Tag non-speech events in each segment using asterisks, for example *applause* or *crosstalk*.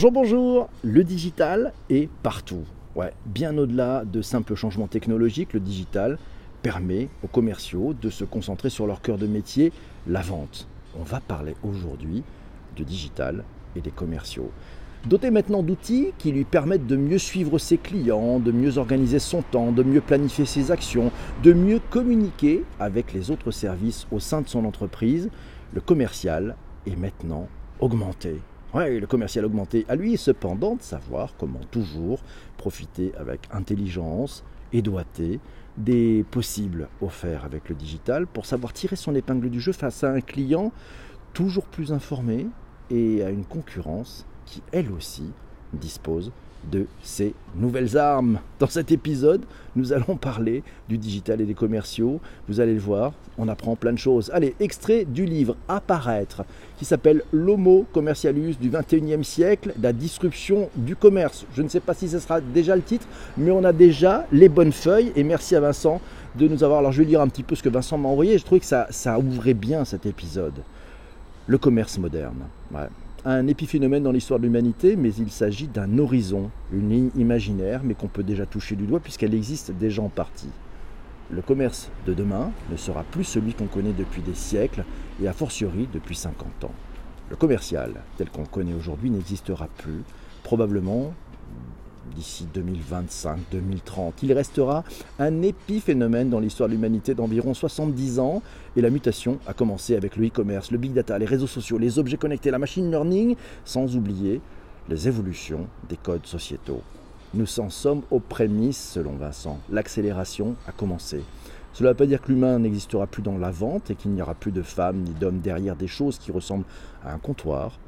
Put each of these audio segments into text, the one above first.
Bonjour, bonjour Le digital est partout. Ouais, bien au-delà de simples changements technologiques, le digital permet aux commerciaux de se concentrer sur leur cœur de métier, la vente. On va parler aujourd'hui de digital et des commerciaux. Doté maintenant d'outils qui lui permettent de mieux suivre ses clients, de mieux organiser son temps, de mieux planifier ses actions, de mieux communiquer avec les autres services au sein de son entreprise, le commercial est maintenant augmenté. Oui, le commercial augmenté. À lui, cependant, de savoir comment toujours profiter avec intelligence et doigté des possibles offerts avec le digital pour savoir tirer son épingle du jeu face à un client toujours plus informé et à une concurrence qui, elle aussi, dispose de ces nouvelles armes. Dans cet épisode, nous allons parler du digital et des commerciaux. Vous allez le voir, on apprend plein de choses. Allez, extrait du livre Apparaître, qui s'appelle L'Homo commercialus du 21e siècle, la disruption du commerce. Je ne sais pas si ce sera déjà le titre, mais on a déjà les bonnes feuilles. Et merci à Vincent de nous avoir. Alors je vais lire un petit peu ce que Vincent m'a envoyé. Je trouvais que ça, ouvrait bien cet épisode. Le commerce moderne. Ouais un épiphénomène dans l'histoire de l'humanité, mais il s'agit d'un horizon, une ligne imaginaire, mais qu'on peut déjà toucher du doigt puisqu'elle existe déjà en partie. Le commerce de demain ne sera plus celui qu'on connaît depuis des siècles et a fortiori depuis 50 ans. Le commercial, tel qu'on le connaît aujourd'hui, n'existera plus, probablement d'ici 2025-2030. Il restera un épiphénomène dans l'histoire de l'humanité d'environ 70 ans et la mutation a commencé avec le e-commerce, le big data, les réseaux sociaux, les objets connectés, la machine learning, sans oublier les évolutions des codes sociétaux. Nous en sommes aux prémices selon Vincent. L'accélération a commencé. Cela ne veut pas dire que l'humain n'existera plus dans la vente et qu'il n'y aura plus de femmes ni d'hommes derrière des choses qui ressemblent à un comptoir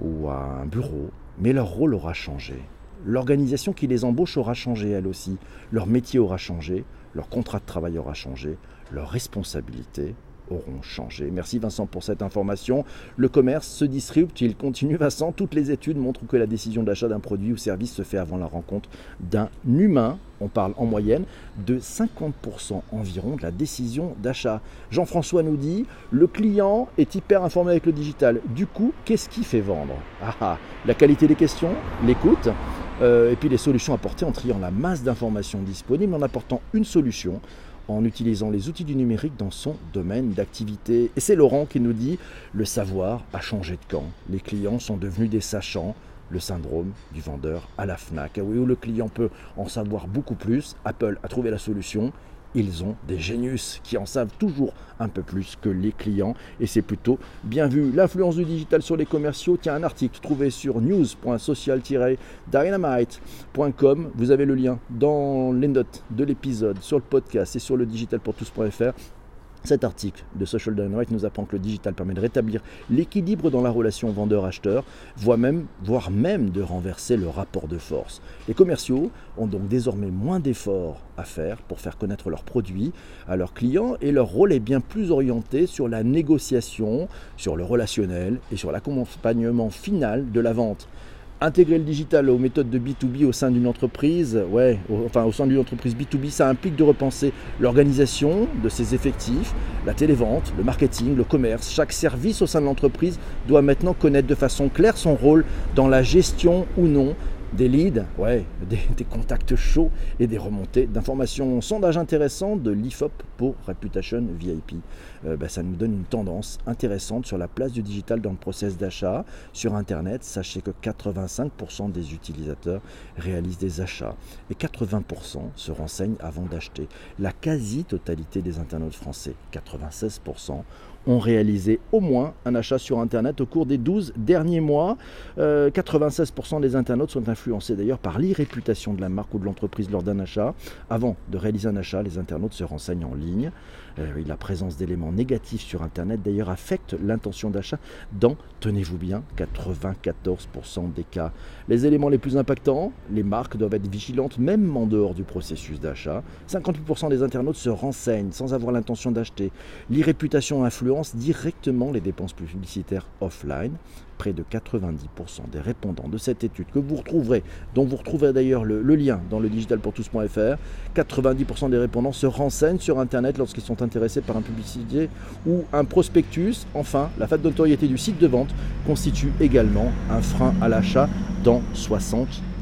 ou à un bureau, mais leur rôle aura changé. L'organisation qui les embauche aura changé elle aussi. Leur métier aura changé, leur contrat de travail aura changé, leurs responsabilités auront changé. Merci Vincent pour cette information. Le commerce se disrupte, il continue Vincent. Toutes les études montrent que la décision d'achat d'un produit ou service se fait avant la rencontre d'un humain. On parle en moyenne de 50% environ de la décision d'achat. Jean-François nous dit, le client est hyper informé avec le digital. Du coup, qu'est-ce qui fait vendre? Ah, ah, La qualité des questions, l'écoute, euh, et puis les solutions apportées en triant la masse d'informations disponibles, en apportant une solution en utilisant les outils du numérique dans son domaine d'activité. Et c'est Laurent qui nous dit le savoir a changé de camp. Les clients sont devenus des sachants. Le syndrome du vendeur à la FNAC. Ah où le client peut en savoir beaucoup plus. Apple a trouvé la solution ils ont des génius qui en savent toujours un peu plus que les clients. Et c'est plutôt bien vu. L'influence du digital sur les commerciaux, tiens un article trouvé sur news.social-dynamite.com, vous avez le lien dans les notes de l'épisode sur le podcast et sur le digitalpourtous.fr cet article de Social Dynamite nous apprend que le digital permet de rétablir l'équilibre dans la relation vendeur-acheteur, voire même, voire même de renverser le rapport de force. Les commerciaux ont donc désormais moins d'efforts à faire pour faire connaître leurs produits à leurs clients et leur rôle est bien plus orienté sur la négociation, sur le relationnel et sur l'accompagnement final de la vente intégrer le digital aux méthodes de B2B au sein d'une entreprise, ouais, enfin au sein d'une entreprise B2B, ça implique de repenser l'organisation de ses effectifs, la télévente, le marketing, le commerce. Chaque service au sein de l'entreprise doit maintenant connaître de façon claire son rôle dans la gestion ou non des leads, ouais, *laughs* des, contacts chauds et des remontées d'informations. Sondage intéressant de l'IFOP pour Reputation VIP. Euh, bah, ça nous donne une tendance intéressante sur la place du digital dans le process d'achat. Sur Internet, sachez que 85% des utilisateurs réalisent des achats et 80% se renseignent avant d'acheter. La quasi-totalité des internautes français, 96%, ont réalisé au moins un achat sur Internet au cours des 12 derniers mois. 96% euh, des internautes sont influencés d'ailleurs par l'irréputation de la marque ou de l'entreprise lors d'un achat. Avant de réaliser un achat, les internautes se renseignent en ligne. Euh, la présence d'éléments négatifs sur Internet d'ailleurs affecte l'intention d'achat dans, tenez-vous bien, 94% des cas. Les éléments les plus impactants, les marques doivent être vigilantes même en dehors du processus d'achat. 58% des internautes se renseignent sans avoir l'intention d'acheter. L'irréputation influence directement les dépenses publicitaires offline près de 90% des répondants de cette étude que vous retrouverez, dont vous retrouverez d'ailleurs le, lien dans le digitalpourtous.fr, 90% des répondants se renseignent sur Internet lorsqu'ils sont intéressés par un publicité ou un prospectus. Enfin, la fête d'autorité du site de vente constitue également un frein à l'achat dans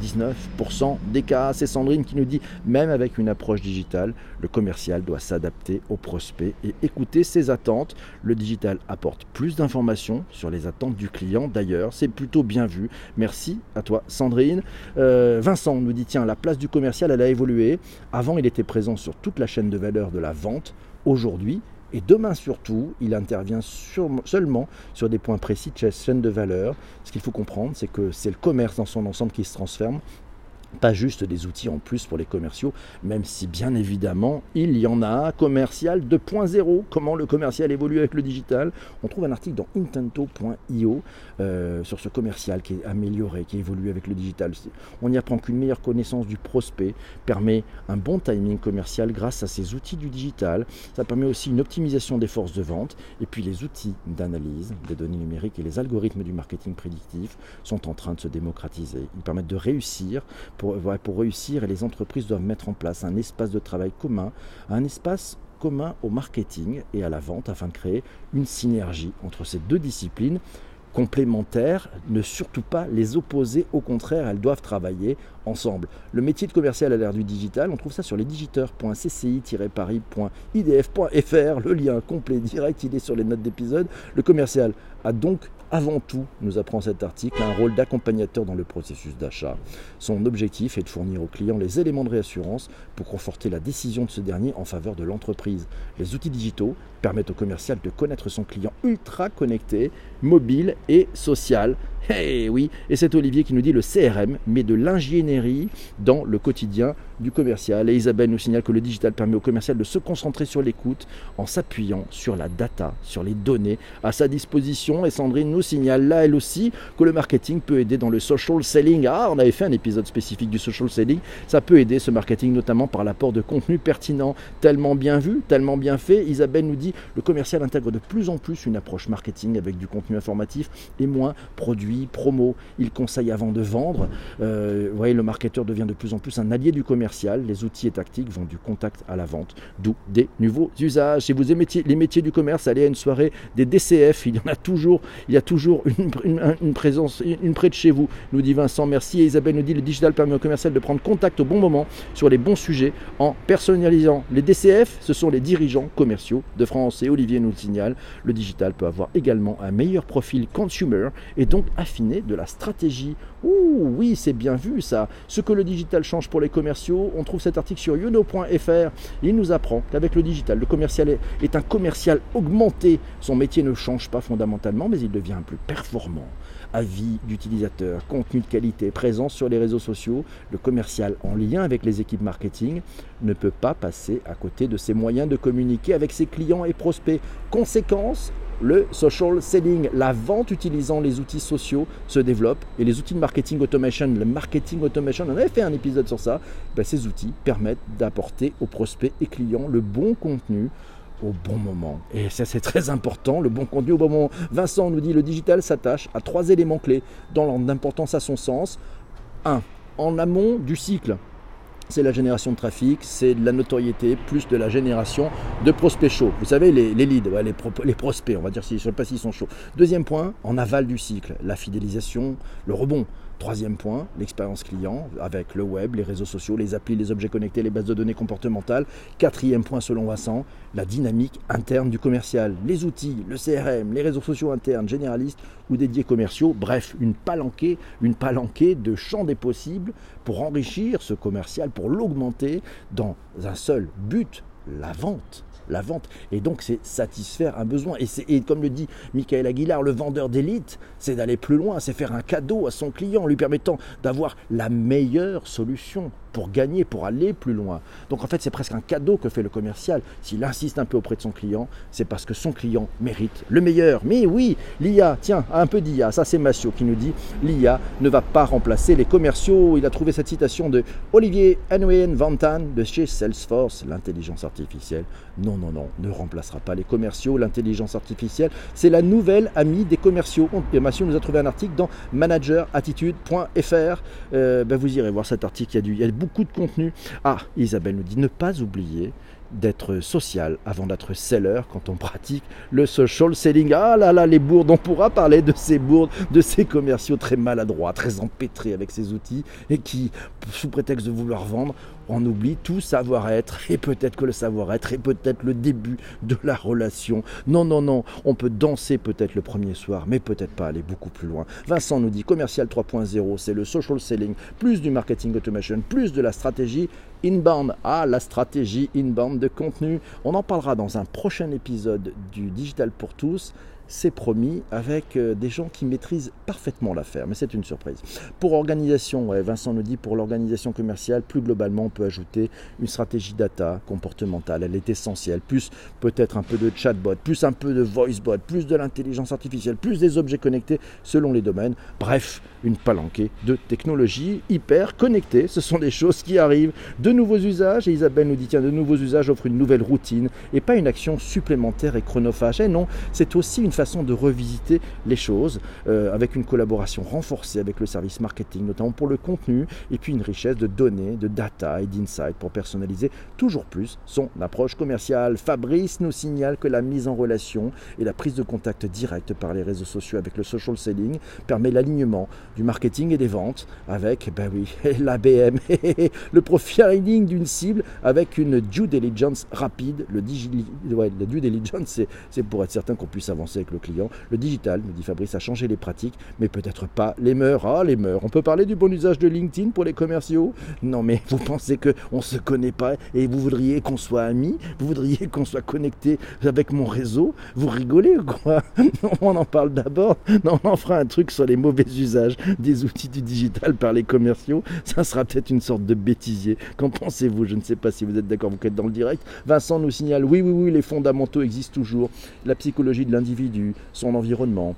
79% des cas. C'est Sandrine qui nous dit, même avec une approche digitale, le commercial doit s'adapter au prospect et écouter ses attentes. Le digital apporte plus d'informations sur les attentes du client. D'ailleurs, c'est plutôt bien vu. Merci à toi Sandrine. Euh, Vincent nous dit, tiens, la place du commercial, elle a évolué. Avant, il était présent sur toute la chaîne de valeur de la vente. Aujourd'hui, et demain surtout, il intervient seulement sur des points précis de chaîne de valeur. Ce qu'il faut comprendre, c'est que c'est le commerce dans son ensemble qui se transforme pas juste des outils en plus pour les commerciaux, même si bien évidemment il y en a. Commercial 2.0, comment le commercial évolue avec le digital? On trouve un article dans intento.io euh, sur ce commercial qui est amélioré, qui évolue avec le digital. On y apprend qu'une meilleure connaissance du prospect permet un bon timing commercial grâce à ces outils du digital. Ça permet aussi une optimisation des forces de vente et puis les outils d'analyse des données numériques et les algorithmes du marketing prédictif sont en train de se démocratiser. Ils permettent de réussir pour, réussir, et les entreprises doivent mettre en place un espace de travail commun, un espace commun au marketing et à la vente afin de créer une synergie entre ces deux disciplines complémentaires, ne surtout pas les opposer, au contraire, elles doivent travailler ensemble. Le métier de commercial à l'ère du digital, on trouve ça sur l'éditeur.cci-paris.idf.fr, le lien complet direct, il est sur les notes d'épisode. Le commercial a donc avant tout, nous apprend cet article, un rôle d'accompagnateur dans le processus d'achat. Son objectif est de fournir au client les éléments de réassurance pour conforter la décision de ce dernier en faveur de l'entreprise. Les outils digitaux permettent au commercial de connaître son client ultra connecté, mobile et social. Eh oui, et c'est Olivier qui nous dit le CRM met de l'ingénierie dans le quotidien du commercial. Et Isabelle nous signale que le digital permet au commercial de se concentrer sur l'écoute en s'appuyant sur la data, sur les données à sa disposition. Et Sandrine nous signale là, elle aussi, que le marketing peut aider dans le social selling. Ah, on avait fait un épisode spécifique du social selling. Ça peut aider ce marketing notamment par l'apport de contenu pertinent, tellement bien vu, tellement bien fait. Isabelle nous dit le commercial intègre de plus en plus une approche marketing avec du contenu informatif et moins produit, promo. Il conseille avant de vendre. Euh, vous voyez, le marketeur devient de plus en plus un allié du commercial les outils et tactiques vont du contact à la vente, d'où des nouveaux usages. Si vous aimez les métiers du commerce, allez à une soirée des DCF, il y en a toujours, il y a toujours une, présence, une près de chez vous, nous dit Vincent. Merci et Isabelle nous dit le digital permet au commercial de prendre contact au bon moment sur les bons sujets en personnalisant. Les DCF, ce sont les dirigeants commerciaux de France et Olivier nous le signale. Le digital peut avoir également un meilleur profil consumer et donc affiner de la stratégie. Ouh, oui, c'est bien vu ça. Ce que le digital change pour les commerciaux, on trouve cet article sur youno.fr. Il nous apprend qu'avec le digital, le commercial est un commercial augmenté. Son métier ne change pas fondamentalement, mais il devient plus performant avis d'utilisateurs, contenu de qualité, présence sur les réseaux sociaux, le commercial en lien avec les équipes marketing ne peut pas passer à côté de ses moyens de communiquer avec ses clients et prospects. Conséquence, le social selling, la vente utilisant les outils sociaux se développe et les outils de marketing automation, le marketing automation, on avait fait un épisode sur ça, ben, ces outils permettent d'apporter aux prospects et clients le bon contenu au bon moment. Et ça c'est très important, le bon contenu au bon moment. Vincent nous dit le digital s'attache à trois éléments clés dans l'ordre d'importance à son sens. 1. En amont du cycle, c'est la génération de trafic, c'est de la notoriété, plus de la génération de prospects chauds. Vous savez, les, leads, les, prospects, on va dire, je ne sais pas s'ils sont chauds. Deuxième point, en aval du cycle, la fidélisation, le rebond. Troisième point, l'expérience client avec le web, les réseaux sociaux, les applis, les objets connectés, les bases de données comportementales. Quatrième point, selon Vincent, la dynamique interne du commercial, les outils, le CRM, les réseaux sociaux internes, généralistes ou dédiés commerciaux. Bref, une palanquée, une palanquée de champs des possibles pour enrichir ce commercial, pour l'augmenter dans un seul but, la vente la vente. Et donc, c'est satisfaire un besoin. Et, et comme le dit Michael Aguilar, le vendeur d'élite, c'est d'aller plus loin, c'est faire un cadeau à son client, lui permettant d'avoir la meilleure solution pour gagner, pour aller plus loin. Donc en fait, c'est presque un cadeau que fait le commercial. S'il insiste un peu auprès de son client, c'est parce que son client mérite le meilleur. Mais oui, l'IA, tiens, un peu d'IA, ça c'est Massio qui nous dit, l'IA ne va pas remplacer les commerciaux. Il a trouvé cette citation de Olivier Nguyen Vantan de chez Salesforce, l'intelligence artificielle. Non, non, non, ne remplacera pas les commerciaux. L'intelligence artificielle, c'est la nouvelle amie des commerciaux. Et Massio nous a trouvé un article dans managerattitude.fr. Euh, ben vous irez voir cet article, il y a du, beaucoup de contenu. Ah, Isabelle nous dit ne pas oublier d'être social avant d'être seller quand on pratique le social selling. Ah là là, les bourdes, on pourra parler de ces bourdes, de ces commerciaux très maladroits, très empêtrés avec ces outils et qui, sous prétexte de vouloir vendre, on oublie tout savoir-être et peut-être que le savoir-être est peut-être le début de la relation. Non, non, non, on peut danser peut-être le premier soir, mais peut-être pas aller beaucoup plus loin. Vincent nous dit commercial 3.0, c'est le social selling, plus du marketing automation, plus de la stratégie inbound. Ah, la stratégie inbound de contenu. On en parlera dans un prochain épisode du Digital pour tous c'est promis, avec euh, des gens qui maîtrisent parfaitement l'affaire, mais c'est une surprise. Pour organisation, Vincent nous dit, pour l'organisation commerciale, plus globalement, on peut ajouter une stratégie data comportementale, elle est essentielle, plus peut-être un peu de chatbot, plus un peu de voicebot, plus de l'intelligence artificielle, plus des objets connectés selon les domaines, bref, une palanquée de technologies hyper connectées, ce sont des choses qui arrivent, de nouveaux usages, et Isabelle nous dit, tiens, de nouveaux usages offrent une nouvelle routine, et pas une action supplémentaire et chronophage, et non, c'est aussi une façon de revisiter les choses euh, avec une collaboration renforcée avec le service marketing, notamment pour le contenu, et puis une richesse de données, de data et d'insights pour personnaliser toujours plus son approche commerciale. Fabrice nous signale que la mise en relation et la prise de contact direct par les réseaux sociaux avec le social selling permet l'alignement du marketing et des ventes avec, ben oui, *laughs* l'ABM, le profiling d'une cible avec une due diligence rapide. Le, la due diligence, c'est pour être certain qu'on puisse avancer avec le client. Le digital, nous dit Fabrice, a changé les pratiques, mais peut-être pas les mœurs. Ah, les mœurs. On peut parler du bon usage de LinkedIn pour les commerciaux? Non, mais vous pensez qu'on ne se connaît pas et vous voudriez qu'on soit amis? Vous voudriez qu'on soit connecté avec mon réseau? Vous rigolez ou quoi? *laughs* On en parle d'abord. Non, on en fera un truc sur les mauvais usages des outils du digital par les commerciaux. Ça sera peut-être une sorte de bêtisier. Qu'en pensez-vous? Je ne sais pas si vous êtes d'accord, vous êtes dans le direct. Vincent nous signale, oui, oui, oui, les fondamentaux existent toujours. La psychologie de l'individu son environnement,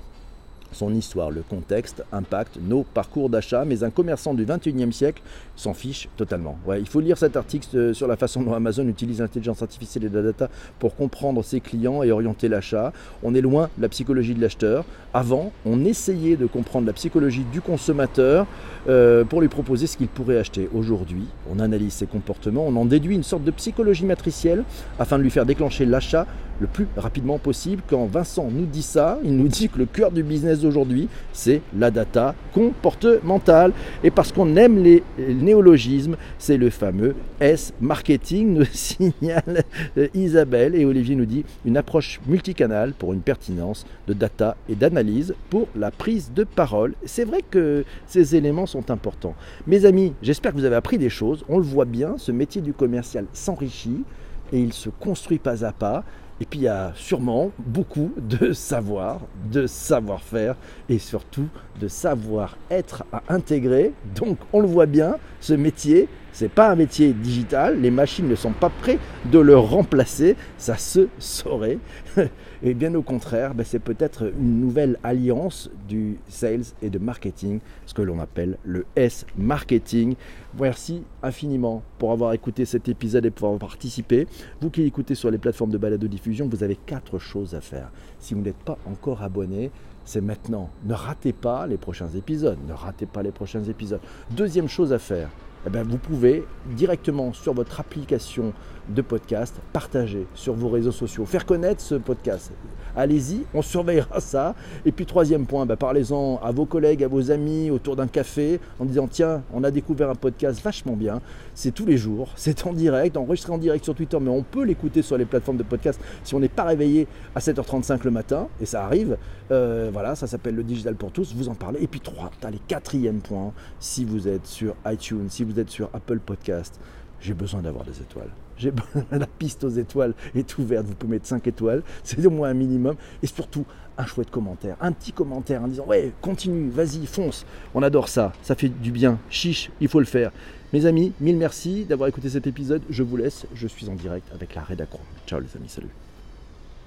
son histoire, le contexte impacte nos parcours d'achat, mais un commerçant du 21e siècle s'en fiche totalement. Il faut lire cet article euh, sur la façon dont Amazon utilise l'intelligence artificielle et la data pour comprendre ses clients et orienter l'achat. On est loin de la psychologie de l'acheteur. Avant, on essayait de comprendre la psychologie du consommateur euh, pour lui proposer ce qu'il pourrait acheter. Aujourd'hui, on analyse ses comportements, on en déduit une sorte de psychologie matricielle afin de lui faire déclencher l'achat le plus rapidement possible. Quand Vincent nous dit ça, il nous dit que le cœur du business d'aujourd'hui, c'est la data comportementale. Et parce qu'on aime les néologismes, c'est le fameux S-marketing, nous *laughs* signale Isabelle. Et Olivier nous dit une approche multicanale pour une pertinence de data et d'analyse pour la prise de parole. C'est vrai que ces éléments sont importants. Mes amis, j'espère que vous avez appris des choses. On le voit bien, ce métier du commercial s'enrichit et il se construit pas à pas. Et puis il y a sûrement beaucoup de savoir, de savoir-faire et surtout de savoir-être à intégrer. Donc on le voit bien, ce métier, c'est pas un métier digital, les machines ne sont pas prêtes de le remplacer, ça se saurait. *laughs* Et bien au contraire, ben, c'est peut-être une nouvelle alliance du sales et de marketing, ce que l'on appelle le S-marketing. Merci infiniment pour avoir écouté cet épisode et pour avoir participé. Vous qui écoutez sur les plateformes de balade de diffusion, vous avez quatre choses à faire. Si vous n'êtes pas encore abonné, c'est maintenant. Ne ratez pas les prochains épisodes. Ne ratez pas les prochains épisodes. Deuxième chose à faire, eh ben, vous pouvez directement sur votre application de podcast partager sur vos réseaux sociaux, faire connaître ce podcast. Allez-y, on surveillera ça. Et puis troisième point, ben, parlez-en à vos collègues, à vos amis autour d'un café en disant tiens, on a découvert un podcast vachement bien. C'est tous les jours, *laughs* c'est en direct, enregistré en direct sur Twitter, mais on peut l'écouter sur les plateformes de podcast si on n'est pas réveillé à 7h35 le matin, et ça arrive. Euh, voilà, ça s'appelle le digital pour tous, vous en parlez. Et puis trois, les quatrième point, si vous êtes sur iTunes, si vous vous êtes sur Apple Podcast, j'ai besoin d'avoir des étoiles. J'ai *laughs* la piste aux étoiles est ouverte. Vous pouvez mettre 5 étoiles, *laughs* c'est au moins un minimum. Et surtout, un chouette commentaire, un petit commentaire en disant Ouais, continue, vas-y, fonce. On adore ça, ça fait du bien. Chiche, il faut le faire. Mes amis, mille merci d'avoir écouté cet épisode. Je vous laisse, je suis en direct avec la rédaction. Ciao les amis, salut.